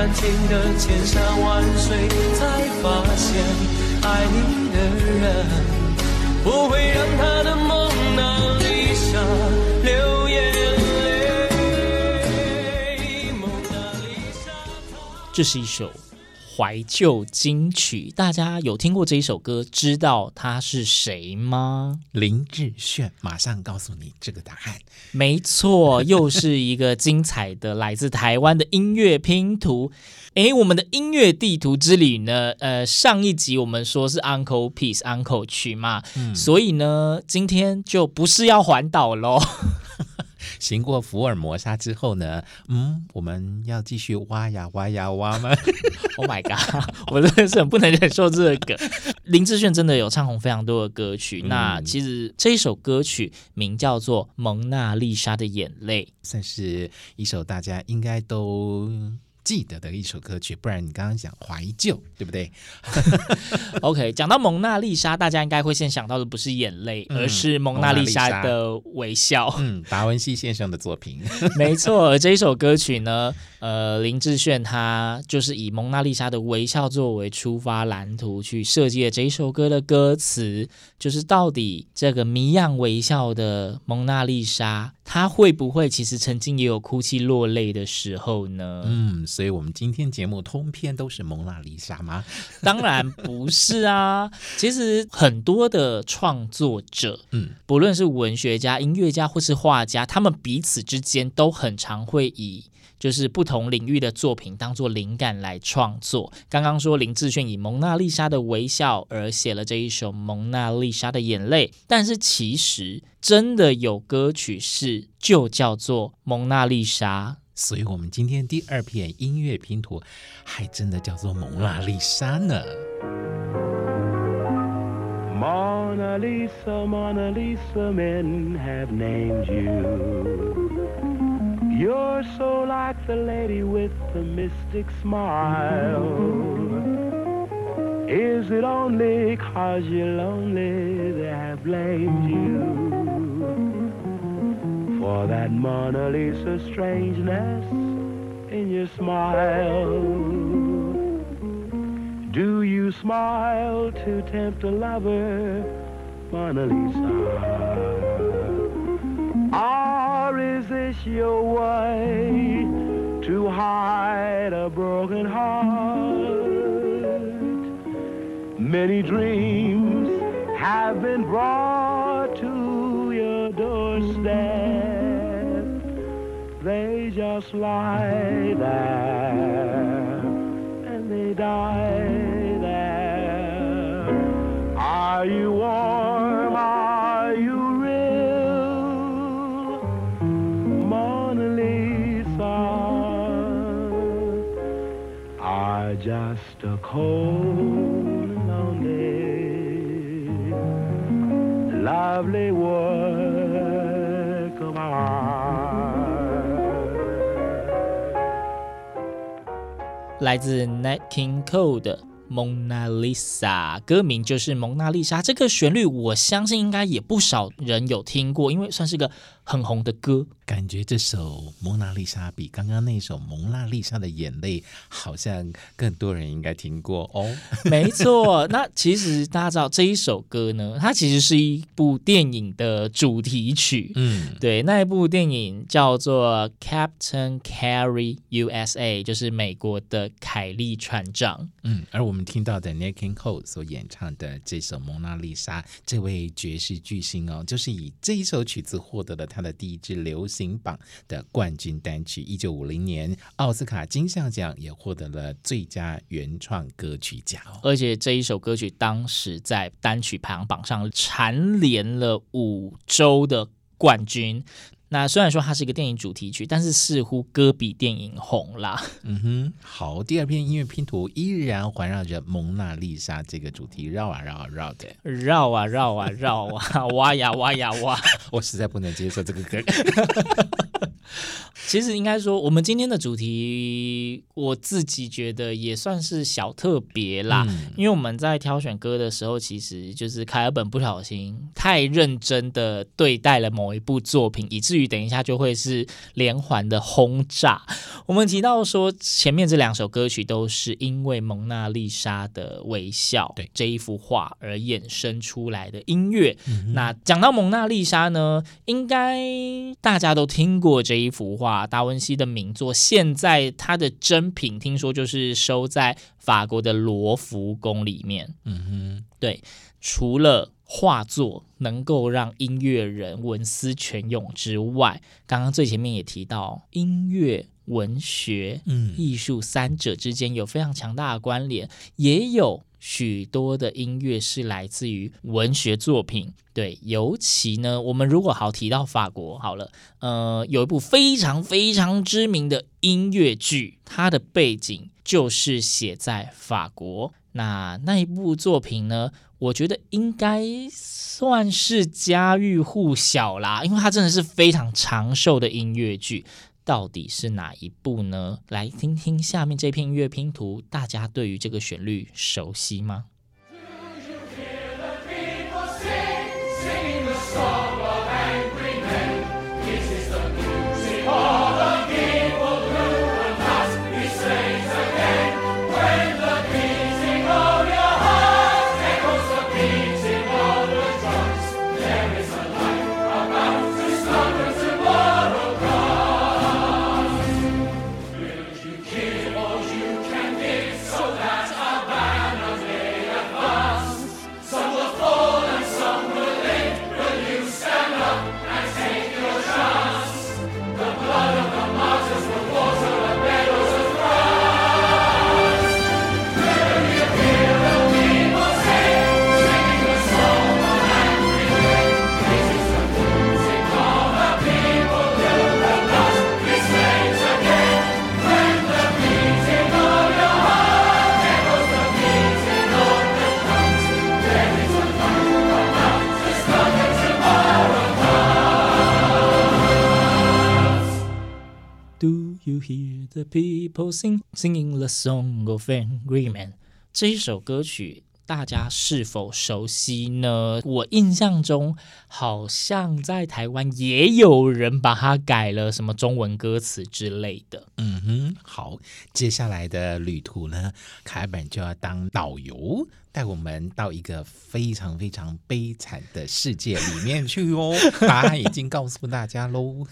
感情的千山万水，才发现爱你的人。不会让他的蒙娜丽莎流眼泪。蒙娜丽莎，这是一首怀旧金曲，大家有听过这一首歌，知道他是谁吗？林志炫，马上告诉你这个答案。没错，又是一个精彩的来自台湾的音乐拼图。诶，我们的音乐地图之旅呢？呃，上一集我们说是 Uncle Piece Uncle 曲嘛，嗯，所以呢，今天就不是要环岛喽。行过福尔摩沙之后呢，嗯，我们要继续挖呀挖呀挖吗？Oh my god！我真的是很不能忍受这个梗。林志炫真的有唱红非常多的歌曲，嗯，那其实这一首歌曲名叫做《蒙娜丽莎的眼泪》，算是一首大家应该都。记得的一首歌曲，不然你刚刚讲怀旧，对不对？OK，讲到蒙娜丽莎，大家应该会先想到的不是眼泪，嗯、而是蒙娜丽莎的微笑。嗯，达文西先生的作品，没错。而这一首歌曲呢，呃，林志炫他就是以蒙娜丽莎的微笑作为出发蓝图去设计了这一首歌的歌词，就是到底这个谜样微笑的蒙娜丽莎，她会不会其实曾经也有哭泣落泪的时候呢？嗯。所以，我们今天节目通篇都是蒙娜丽莎吗？当然不是啊！其实很多的创作者，嗯，不论是文学家、音乐家或是画家，他们彼此之间都很常会以就是不同领域的作品当做灵感来创作。刚刚说林志炫以蒙娜丽莎的微笑而写了这一首《蒙娜丽莎的眼泪》，但是其实真的有歌曲是就叫做《蒙娜丽莎》。所以，我们今天第二片音乐拼图，还真的叫做蒙娜丽莎呢。Mona Lisa, Mona Lisa, men have named you. You're so like the lady with the mystic smile. Is it only 'cause you're lonely they have blamed you? For that Mona Lisa strangeness in your smile. Do you smile to tempt a lover, Mona Lisa? This your way to hide a broken heart? Many dreams have been brought to your doorstep. They just lie there and they die 来自 Night King Code 的蒙娜丽莎，歌名就是《蒙娜丽莎》，这个旋律我相信应该也不少人有听过，因为算是个很红的歌。感觉这首《蒙娜丽莎》比刚刚那首《蒙娜丽莎的眼泪》好像更多人应该听过哦。没错，那其实大家知道这一首歌呢，它其实是一部电影的主题曲。嗯，对，那一部电影叫做《Captain Carey USA》，就是美国的凯利船长。嗯，而我们听到的 King Cole 所演唱的这首《蒙娜丽莎》，这位爵士巨星哦，就是以这一首曲子获得了他的第一支流行。金榜的冠军单曲，一九五零年奥斯卡金像奖也获得了最佳原创歌曲奖，而且这一首歌曲当时在单曲排行榜上蝉联了五周的冠军。那虽然说它是一个电影主题曲，但是似乎歌比电影红啦。嗯哼，好，第二片音乐拼图依然环绕着蒙娜丽莎这个主题绕啊绕啊绕的，绕啊绕啊绕啊，挖呀挖呀挖。我实在不能接受这个歌。其实应该说，我们今天的主题，我自己觉得也算是小特别啦。嗯、因为我们在挑选歌的时候，其实就是凯尔本不小心太认真的对待了某一部作品，以至于等一下就会是连环的轰炸。我们提到说，前面这两首歌曲都是因为蒙娜丽莎的微笑，对这一幅画而衍生出来的音乐。嗯、那讲到蒙娜丽莎呢，应该大家都听过这一幅画。达文西的名作，现在他的真品听说就是收在法国的罗浮宫里面。嗯哼，对，除了画作能够让音乐人文思泉涌之外，刚刚最前面也提到音乐、文学、嗯，艺术三者之间有非常强大的关联，也有。许多的音乐是来自于文学作品，对，尤其呢，我们如果好提到法国，好了，呃，有一部非常非常知名的音乐剧，它的背景就是写在法国。那那一部作品呢，我觉得应该算是家喻户晓啦，因为它真的是非常长寿的音乐剧。到底是哪一步呢？来听听下面这片音乐拼图，大家对于这个旋律熟悉吗 ？The people sing, singing the song of angry men。这一首歌曲 大家是否熟悉呢？我印象中好像在台湾也有人把它改了什么中文歌词之类的。嗯哼，好，接下来的旅途呢，凯尔本就要当导游。带我们到一个非常非常悲惨的世界里面去哦！答案已经告诉大家喽。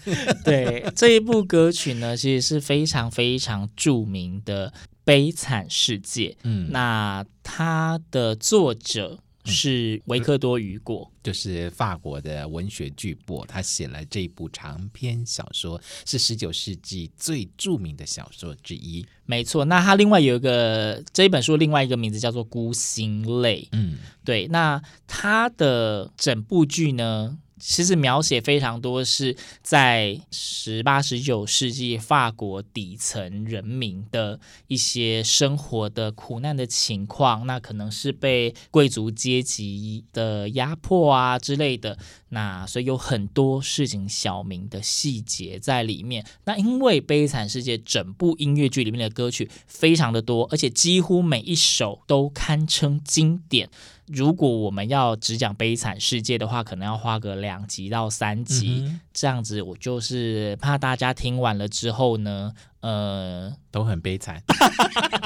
对，这一部歌曲呢，其实是非常非常著名的《悲惨世界》。嗯，那它的作者。是维克多·雨果，就是法国的文学巨擘，他写了这部长篇小说，是十九世纪最著名的小说之一。没错，那他另外有一个这一本书，另外一个名字叫做《孤星泪》。嗯，对，那他的整部剧呢？其实描写非常多，是在十八、十九世纪法国底层人民的一些生活的苦难的情况，那可能是被贵族阶级的压迫啊之类的，那所以有很多市井小民的细节在里面。那因为《悲惨世界》整部音乐剧里面的歌曲非常的多，而且几乎每一首都堪称经典。如果我们要只讲悲惨世界的话，可能要花个两集到三集，嗯、这样子。我就是怕大家听完了之后呢，呃，都很悲惨，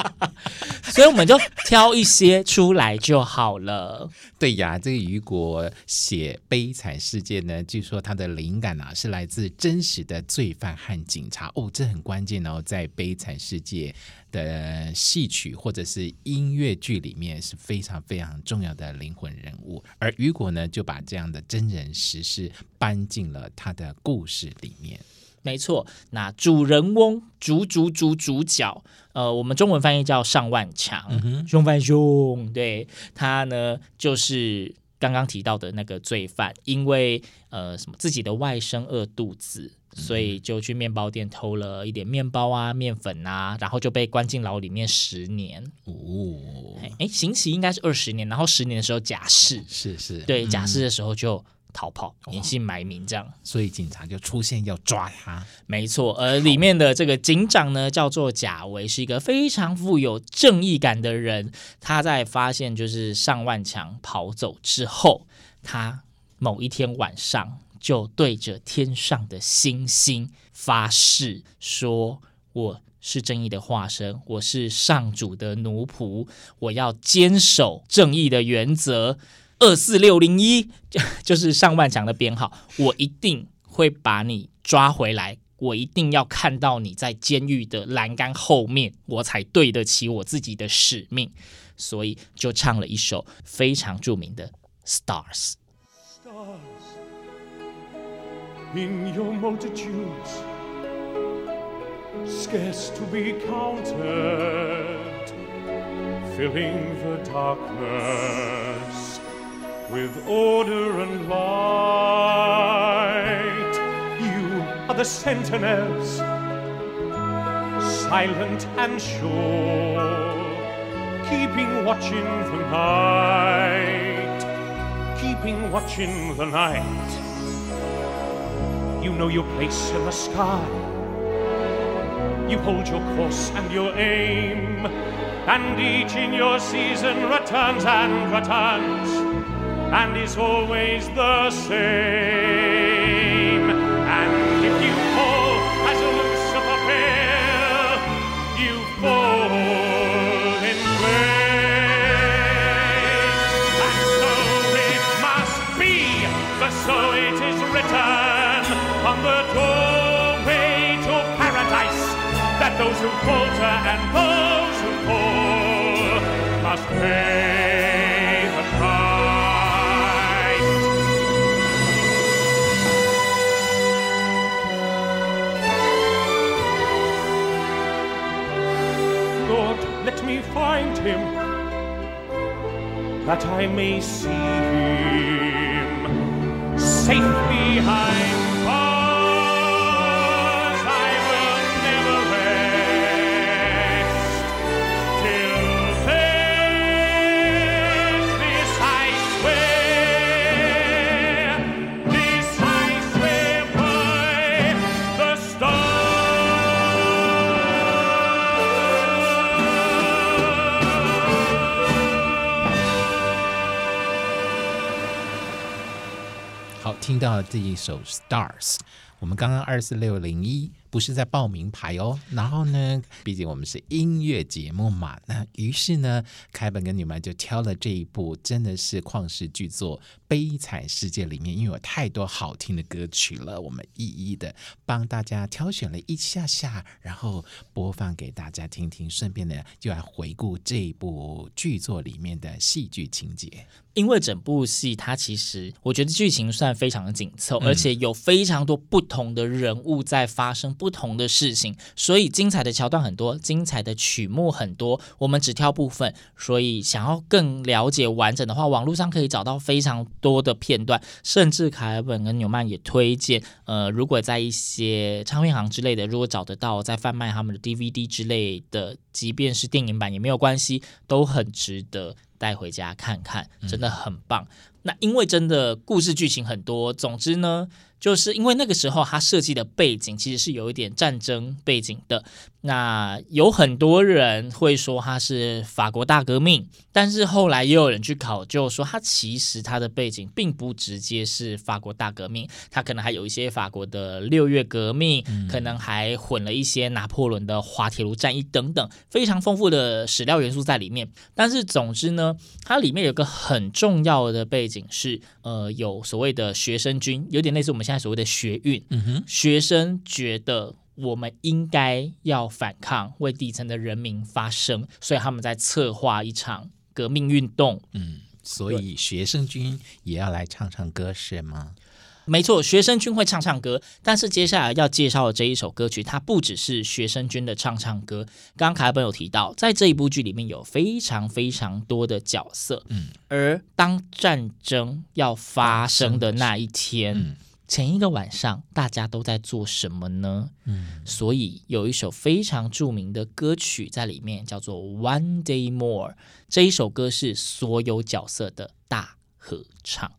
所以我们就挑一些出来就好了。对呀，这个雨果写悲惨世界呢，据说他的灵感啊是来自真实的罪犯和警察哦，这很关键哦，在悲惨世界的戏曲或者是音乐剧里面是非常非常重要的灵魂人物，而雨果呢就把这样的真人实事搬进了他的故事里面。没错，那主人翁主主主主角，呃，我们中文翻译叫上万强，凶、嗯、犯凶，对，他呢就是刚刚提到的那个罪犯，因为呃什么自己的外甥饿肚子，所以就去面包店偷了一点面包啊、面粉啊，然后就被关进牢里面十年。哦，哎，刑期应该是二十年，然后十年的时候假释，是是，对，假释的时候就。逃跑，隐姓埋名这样，所以警察就出现要抓他。没错，而里面的这个警长呢，叫做贾维，是一个非常富有正义感的人。他在发现就是上万强跑走之后，他某一天晚上就对着天上的星星发誓，说：“我是正义的化身，我是上主的奴仆，我要坚守正义的原则。”二四六零一，就是上万强的编号，我一定会把你抓回来，我一定要看到你在监狱的栏杆后面，我才对得起我自己的使命，所以就唱了一首非常著名的《Stars》。With order and light, you are the sentinels, silent and sure, keeping watch in the night, keeping watch in the night. You know your place in the sky. You hold your course and your aim, and each in your season returns and returns and is always the same. And if you fall as a Lucifer fell, you fall in vain. And so it must be, for so it is written on the doorway to paradise, that those who falter and those who fall must pay him, that I may see him safe behind. 听到这一首《Stars》，我们刚刚二四六零一。不是在报名牌哦，然后呢，毕竟我们是音乐节目嘛，那于是呢，凯本跟你们就挑了这一部，真的是旷世巨作《悲惨世界》里面，因为有太多好听的歌曲了，我们一一的帮大家挑选了一下下，然后播放给大家听听，顺便呢，就来回顾这一部剧作里面的戏剧情节。因为整部戏它其实我觉得剧情算非常的紧凑，嗯、而且有非常多不同同的人物在发生。不同的事情，所以精彩的桥段很多，精彩的曲目很多。我们只挑部分，所以想要更了解完整的话，网络上可以找到非常多的片段。甚至凯尔本跟纽曼也推荐，呃，如果在一些唱片行之类的，如果找得到在贩卖他们的 DVD 之类的，即便是电影版也没有关系，都很值得带回家看看，真的很棒。那因为真的故事剧情很多，总之呢。就是因为那个时候他设计的背景其实是有一点战争背景的。那有很多人会说它是法国大革命，但是后来也有人去考究说，它其实它的背景并不直接是法国大革命，它可能还有一些法国的六月革命，嗯、可能还混了一些拿破仑的滑铁卢战役等等，非常丰富的史料元素在里面。但是总之呢，它里面有个很重要的背景是，呃，有所谓的学生军，有点类似我们现在所谓的学运，嗯哼，学生觉得。我们应该要反抗，为底层的人民发声，所以他们在策划一场革命运动。嗯，所以学生军也要来唱唱歌是吗？没错，学生军会唱唱歌，但是接下来要介绍的这一首歌曲，它不只是学生军的唱唱歌。刚刚凯本有提到，在这一部剧里面有非常非常多的角色，嗯，而当战争要发生的那一天。嗯前一个晚上，大家都在做什么呢？嗯，所以有一首非常著名的歌曲在里面，叫做《One Day More》。这一首歌是所有角色的大合唱。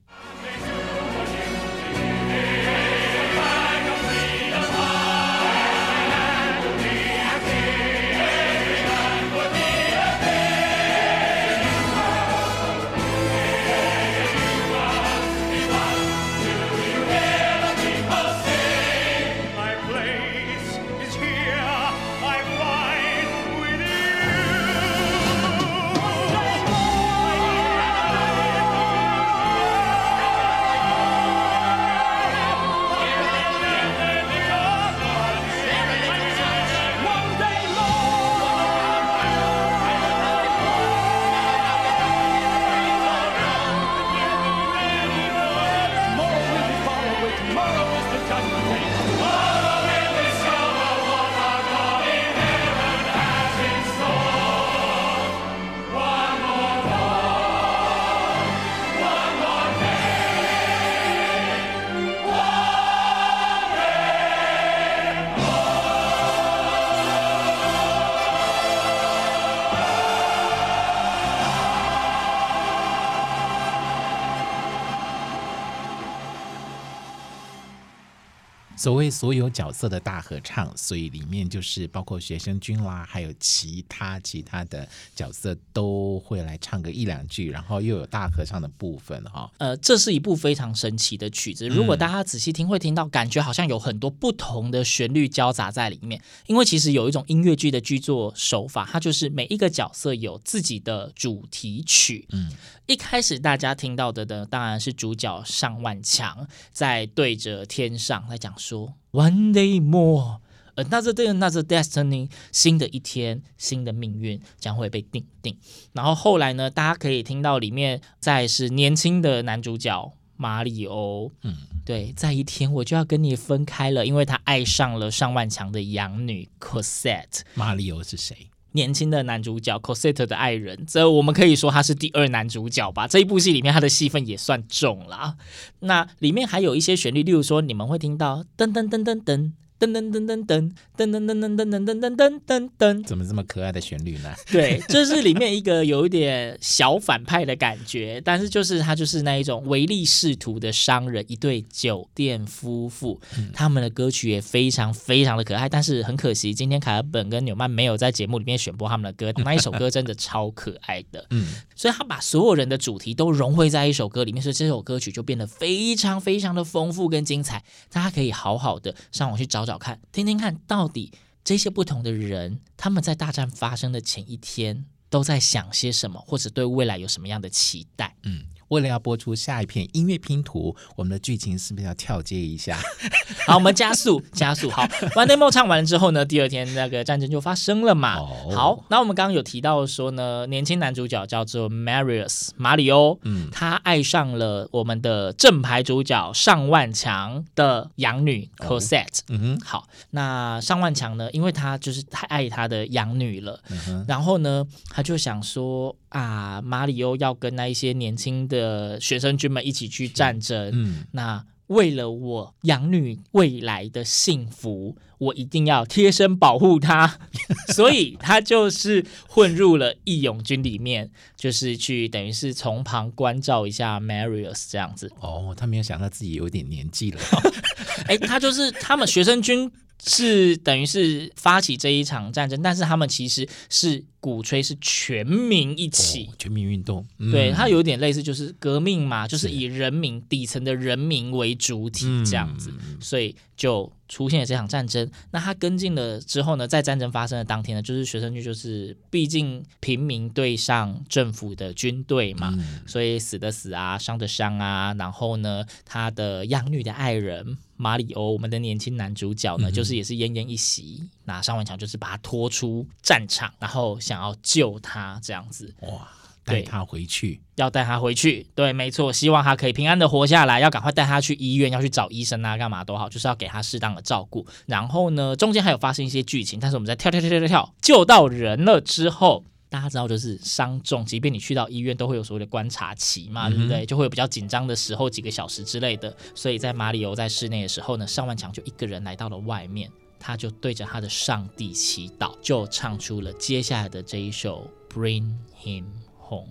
所谓所有角色的大合唱，所以里面就是包括学生军啦，还有其他其他的角色都会来唱个一两句，然后又有大合唱的部分哈。呃，这是一部非常神奇的曲子，如果大家仔细听，会听到感觉好像有很多不同的旋律交杂在里面。因为其实有一种音乐剧的剧作手法，它就是每一个角色有自己的主题曲。嗯，一开始大家听到的呢，当然是主角尚万强在对着天上在讲说。One day more, another day, another destiny。新的一天，新的命运将会被定定。然后后来呢，大家可以听到里面再是年轻的男主角马里欧。嗯，对，在一天我就要跟你分开了，因为他爱上了上万强的养女 Cosette。马里欧是谁？年轻的男主角 Cosette 的爱人，这我们可以说他是第二男主角吧。这一部戏里面他的戏份也算重啦。那里面还有一些旋律，例如说你们会听到噔噔噔噔噔。噔噔噔噔噔噔噔噔噔噔噔噔噔噔噔，怎么这么可爱的旋律呢？对，这是里面一个有一点小反派的感觉，但是就是他就是那一种唯利是图的商人，一对酒店夫妇，他们的歌曲也非常非常的可爱。但是很可惜，今天凯尔本跟纽曼没有在节目里面选播他们的歌，那一首歌真的超可爱的。嗯，所以他把所有人的主题都融汇在一首歌里面，所以这首歌曲就变得非常非常的丰富跟精彩。大家可以好好的上网去找找。看，听听看到底这些不同的人，他们在大战发生的前一天都在想些什么，或者对未来有什么样的期待？嗯。为了要播出下一片音乐拼图，我们的剧情是不是要跳接一下？好，我们加速加速。好，One Day More 唱完了之后呢，第二天那个战争就发生了嘛。哦、好，那我们刚刚有提到说呢，年轻男主角叫做 Marius 马里欧，嗯，他爱上了我们的正牌主角上万强的养女 Cosette。嗯哼，好，那上万强呢，因为他就是太爱他的养女了，嗯、哼然后呢，他就想说啊，马里欧要跟那一些年轻的。的学生军们一起去战争，嗯，那为了我养女未来的幸福，我一定要贴身保护她，所以他就是混入了义勇军里面，就是去等于是从旁关照一下 Marius 这样子。哦，他没有想到自己有点年纪了，哎，他就是他们学生军是等于是发起这一场战争，但是他们其实是。鼓吹是全民一起，哦、全民运动，嗯、对，它有点类似，就是革命嘛，就是以人民底层的人民为主体这样子，嗯、所以就出现了这场战争。那他跟进了之后呢，在战争发生的当天呢，就是学生军就是毕竟平民对上政府的军队嘛，嗯、所以死的死啊，伤的伤啊，然后呢，他的养女的爱人马里欧，我们的年轻男主角呢，嗯、就是也是奄奄一息。那上万强就是把他拖出战场，然后想。想要救他这样子哇，带他回去，要带他回去，对，没错，希望他可以平安的活下来，要赶快带他去医院，要去找医生啊，干嘛都好，就是要给他适当的照顾。然后呢，中间还有发生一些剧情，但是我们在跳跳跳跳跳跳救到人了之后，大家知道就是伤重，即便你去到医院，都会有所谓的观察期嘛，对不对？就会有比较紧张的时候，几个小时之类的。所以在马里欧在室内的时候呢，上万强就一个人来到了外面。他就对着他的上帝祈祷，就唱出了接下来的这一首《Bring Him Home》。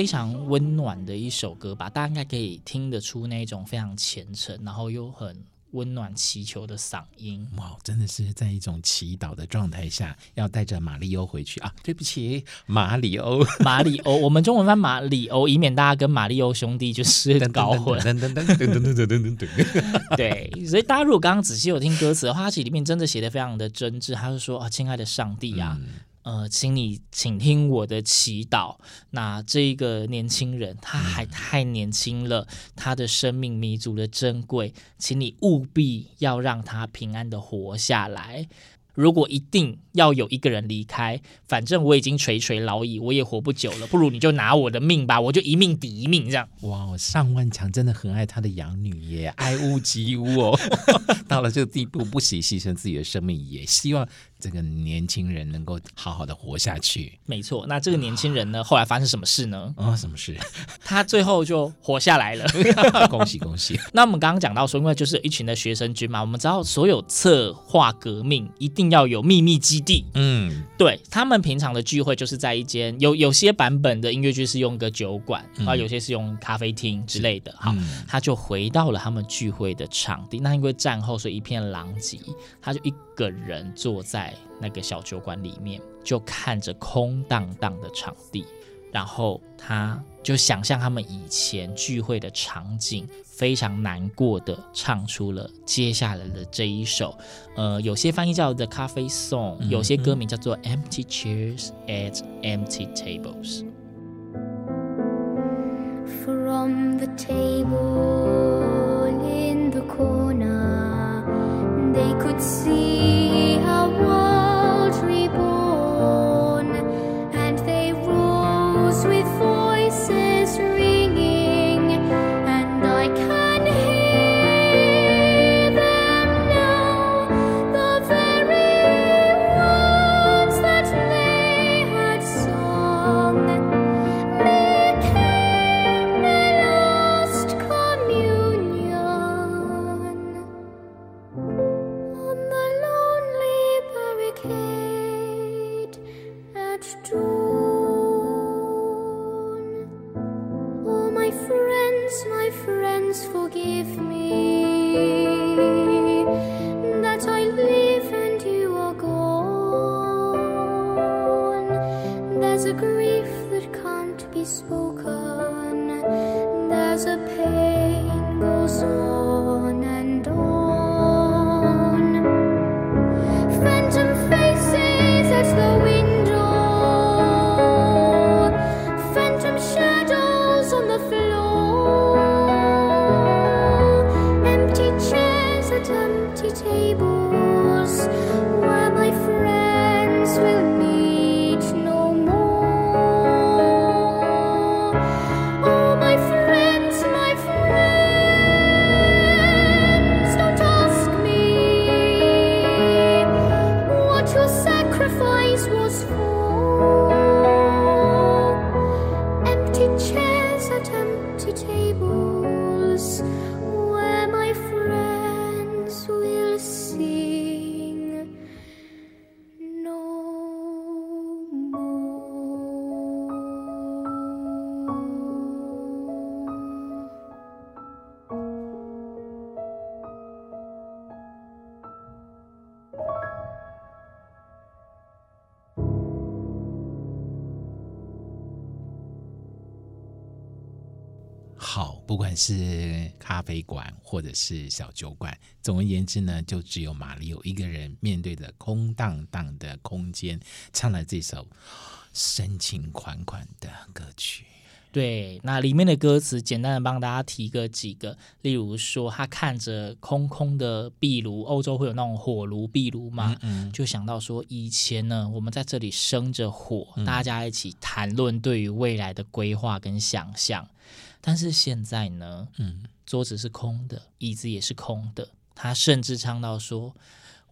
非常温暖的一首歌吧，大家应该可以听得出那种非常虔诚，然后又很温暖祈求的嗓音。哇，真的是在一种祈祷的状态下，要带着马里欧回去啊！对不起，马里欧，马里欧，我们中文翻马里欧，以免大家跟马里欧兄弟就是搞混。对，所以大家如果刚刚仔细有听歌词的话，它其实里面真的写的非常的真挚。他是说啊，亲爱的上帝啊。嗯呃，请你请听我的祈祷。那这一个年轻人，他还太年轻了，他的生命弥足的珍贵，请你务必要让他平安的活下来。如果一定要有一个人离开，反正我已经垂垂老矣，我也活不久了，不如你就拿我的命吧，我就一命抵一命这样。哇，上万强真的很爱他的养女耶，爱屋及乌哦，到了这个地步，不惜牺牲自己的生命，也希望。这个年轻人能够好好的活下去，没错。那这个年轻人呢，后来发生什么事呢？啊、哦，什么事？他最后就活下来了，恭 喜恭喜。那我们刚刚讲到说，因为就是一群的学生军嘛，我们知道所有策划革命一定要有秘密基地。嗯，对他们平常的聚会就是在一间有有些版本的音乐剧是用个酒馆，啊、嗯，有些是用咖啡厅之类的。好，嗯、他就回到了他们聚会的场地。那因为战后，所以一片狼藉，他就一个人坐在那个小酒馆里面，就看着空荡荡的场地，然后他就想象他们以前聚会的场景，非常难过的唱出了接下来的这一首，呃，有些翻译叫 The Cafe Song，有些歌名叫做 Empty Chairs at Empty Tables。From the table in the corner, they could see. 管是咖啡馆或者是小酒馆，总而言之呢，就只有马里奥一个人面对着空荡荡的空间，唱了这首深情款款的歌曲。对，那里面的歌词简单的帮大家提个几个，例如说他看着空空的壁炉，欧洲会有那种火炉壁炉嘛，嗯嗯就想到说以前呢，我们在这里生着火，嗯大家一起谈论对于未来的规划跟想象，但是现在呢，嗯，桌子是空的，椅子也是空的，他甚至唱到说：“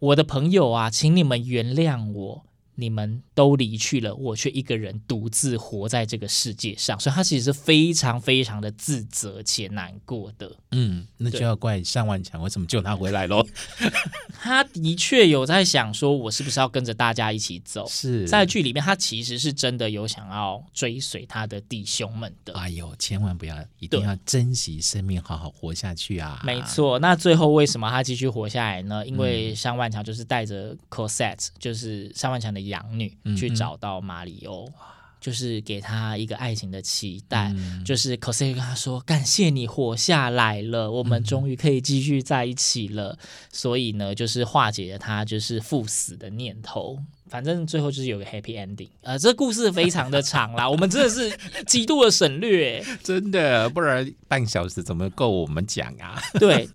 我的朋友啊，请你们原谅我。”你们都离去了，我却一个人独自活在这个世界上，所以他其实是非常非常的自责且难过的。嗯，那就要怪尚万强为什么救他回来喽？他的确有在想说，我是不是要跟着大家一起走？是在剧里面，他其实是真的有想要追随他的弟兄们的。哎呦，千万不要，一定要珍惜生命，好好活下去啊！没错，那最后为什么他继续活下来呢？因为尚万强就是带着 Cosette，就是尚万强的养女，嗯去找到马里欧，就是给他一个爱情的期待。嗯就是 Cosette 跟他说：“感谢你活下来了，我们终于可以继续在一起了。所以呢，就是化解了他就是赴死的念头。反正最后就是有个 happy ending。呃，这故事非常的长啦，我们真的是极度的省略。真的，不然半小时怎么够我们讲啊？对，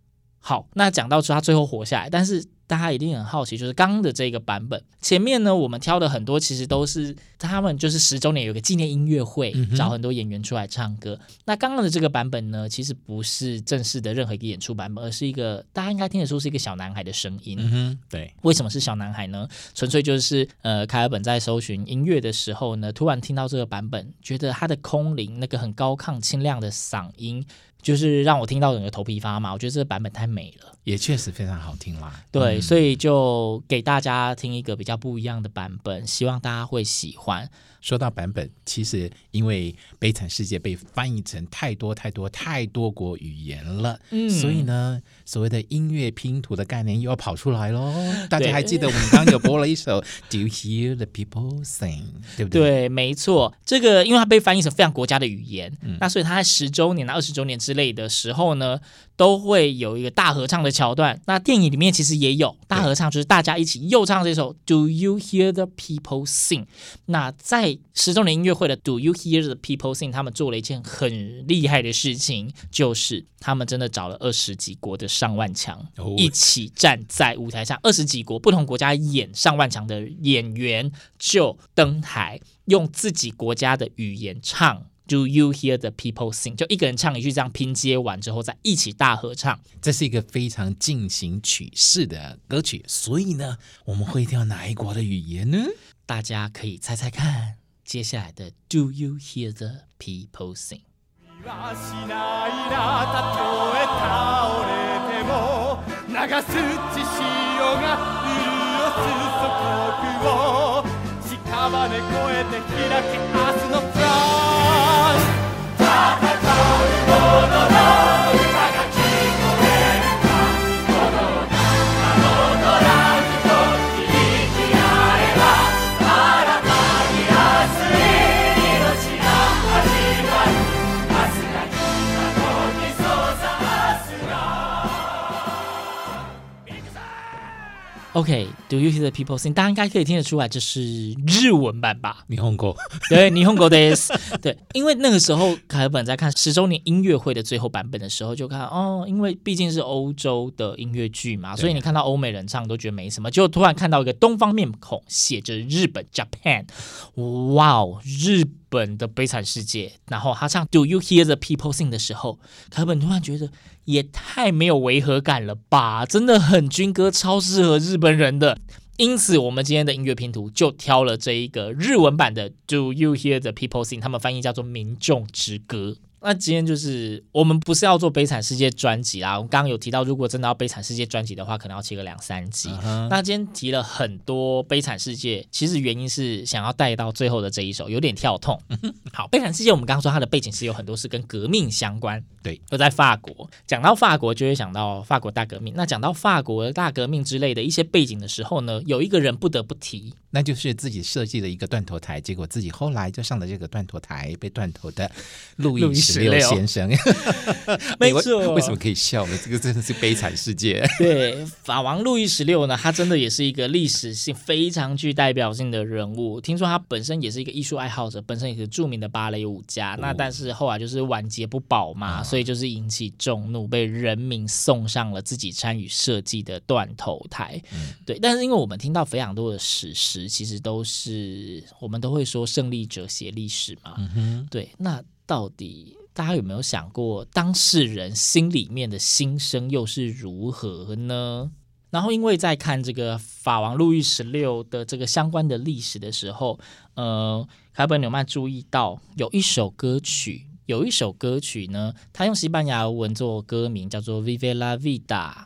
好，那讲到说他最后活下来，但是大家一定很好奇，就是刚刚的这个版本，前面呢我们挑的很多其实都是他们就是十周年有个纪念音乐会，找很多演员出来唱歌。那刚刚的这个版本呢，其实不是正式的任何一个演出版本，而是一个大家应该听得出是一个小男孩的声音。嗯，对，为什么是小男孩呢？纯粹就是呃，凯尔本在搜寻音乐的时候呢，突然听到这个版本，觉得他的空灵那个很高亢清亮的嗓音，就是让我听到整个头皮发麻。我觉得这个版本太美了，也确实非常好听啦。对，嗯所以就给大家听一个比较不一样的版本，希望大家会喜欢。说到版本，其实因为《悲惨世界》被翻译成太多太多太多国语言了，嗯所以呢，所谓的音乐拼图的概念又要跑出来喽。大家还记得我们刚刚有播了一首《Do You Hear the People Sing》，对不对？对，没错，这个因为它被翻译成非常国家的语言，嗯那所以它在十周年、啊二十周年之类的时候呢，都会有一个大合唱的桥段。那电影里面其实也有大合唱，就是大家一起又唱这首《Do You Hear the People Sing》。那在十周年音乐会的《Do You Hear the People Sing》，他们做了一件很厉害的事情，就是他们真的找了二十几国的上万强、哦一起站在舞台上，二十几国不同国家演上万强的演员就登台，用自己国家的语言唱。Do you hear the people sing？就一个人唱一句，这样拼接完之后再一起大合唱。这是一个非常进行曲式的歌曲，所以呢，我们会跳哪一国的语言呢？大家可以猜猜看，接下来的 Do you hear the people sing？Okay.、okay, you hear the people sing？大家应该可以听得出来，这是日文版吧？霓虹国，对，霓虹国的对，因为那个时候凯尔本在看十周年音乐会的最后版本的时候，就看哦，因为毕竟是欧洲的音乐剧嘛，所以你看到欧美人唱都觉得没什么，就突然看到一个东方面孔写着日本 Japan，哇哦，日本的悲惨世界，然后他唱 Do you hear the people sing 的时候，凯尔本突然觉得。也太没有违和感了吧！真的很军歌，超适合日本人的。因此，我们今天的音乐拼图就挑了这一个日文版的《Do You Hear the People Sing》，他们翻译叫做《民众之歌》。那今天就是我们不是要做悲惨世界专辑啦，我们刚刚有提到，如果真的要悲惨世界专辑的话，可能要切个两三集。Uh huh. 那今天提了很多悲惨世界，其实原因是想要带到最后的这一首，有点跳痛。好，悲惨世界我们刚刚说它的背景是有很多是跟革命相关，对，都在法国。讲到法国就会想到法国大革命。那讲到法国大革命之类的一些背景的时候呢，有一个人不得不提，那就是自己设计的一个断头台，结果自己后来就上了这个断头台，被断头的路易十六先生，没错，为什么可以笑呢？这个真的是悲惨世界。对，法王路易十六呢，他真的也是一个历史性非常具代表性的人物。听说他本身也是一个艺术爱好者，本身也是著名的芭蕾舞家。哦、那但是后来就是晚节不保嘛，哦、所以就是引起众怒，被人民送上了自己参与设计的断头台。嗯、对，但是因为我们听到非常多的史实，其实都是我们都会说胜利者写历史嘛。嗯、哼对，那到底？大家有没有想过，当事人心里面的心声又是如何呢？然后，因为在看这个法王路易十六的这个相关的历史的时候，呃，凯本纽曼注意到有一首歌曲。有一首歌曲呢，它用西班牙文做歌名，叫做《Vive la Vida》，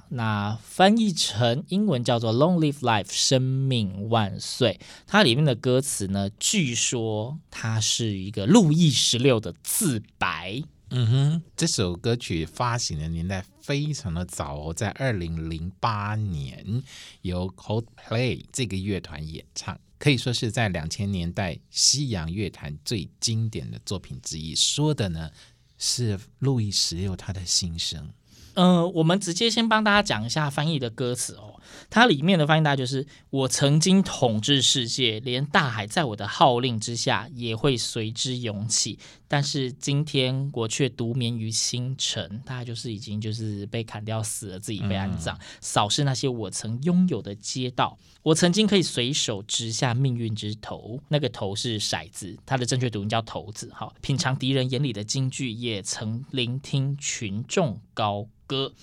那翻译成英文叫做《Long Live Life》，生命万岁。它里面的歌词呢，据说它是一个路易十六的自白。嗯哼，这首歌曲发行的年代非常的早哦，在二零零八年由 Coldplay 这个乐团演唱。可以说是在两千年代西洋乐坛最经典的作品之一，说的呢是路易十六他的心声。嗯、呃，我们直接先帮大家讲一下翻译的歌词哦。它里面的翻译大概就是：我曾经统治世界，连大海在我的号令之下也会随之涌起。但是今天我却独眠于星辰，大概就是已经就是被砍掉死了，自己被安葬。扫视那些我曾拥有的街道，我曾经可以随手掷下命运之头，那个头是骰子，它的正确读音叫骰子。好，品尝敌人眼里的京剧，也曾聆听群众高歌，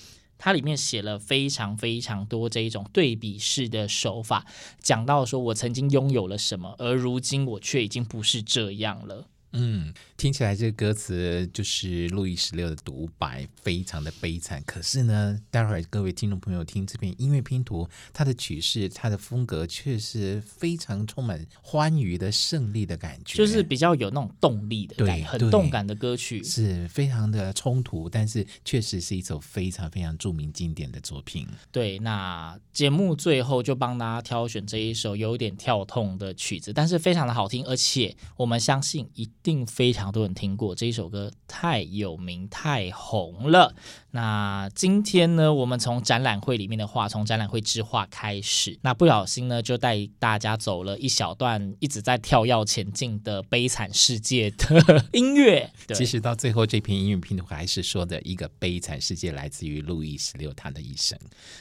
它里面写了非常非常多这一种对比式的手法，讲到说我曾经拥有了什么，而如今我却已经不是这样了。嗯，听起来这个歌词就是路易十六的独白，非常的悲惨。可是呢，待会儿各位听众朋友听这篇音乐拼图，它的曲式、它的风格却是非常充满欢愉的胜利的感觉，就是比较有那种动力的，对，很动感的歌曲，是非常的冲突，但是确实是一首非常非常著名经典的作品。对，那节目最后就帮大家挑选这一首有点跳痛的曲子，但是非常的好听，而且我们相信一。定非常多人听过这一首歌，太有名太红了。那今天呢，我们从展览会里面的话，从展览会之画开始，那不小心呢，就带大家走了一小段一直在跳跃前进的悲惨世界的音乐。对，其实到最后这篇音乐拼图还是说的一个悲惨世界来自于路易十六他的一生。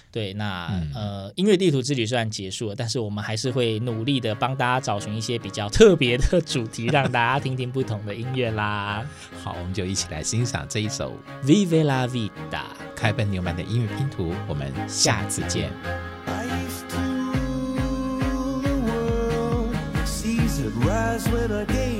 对，那、嗯、呃，音乐地图之旅虽然结束了，但是我们还是会努力的帮大家找寻一些比较特别的主题，让大家听听。不同的音乐啦。好，我们就一起来欣赏这一首《Vive la Vida》开奔牛曼的音乐拼图。我们下次见。Rise gain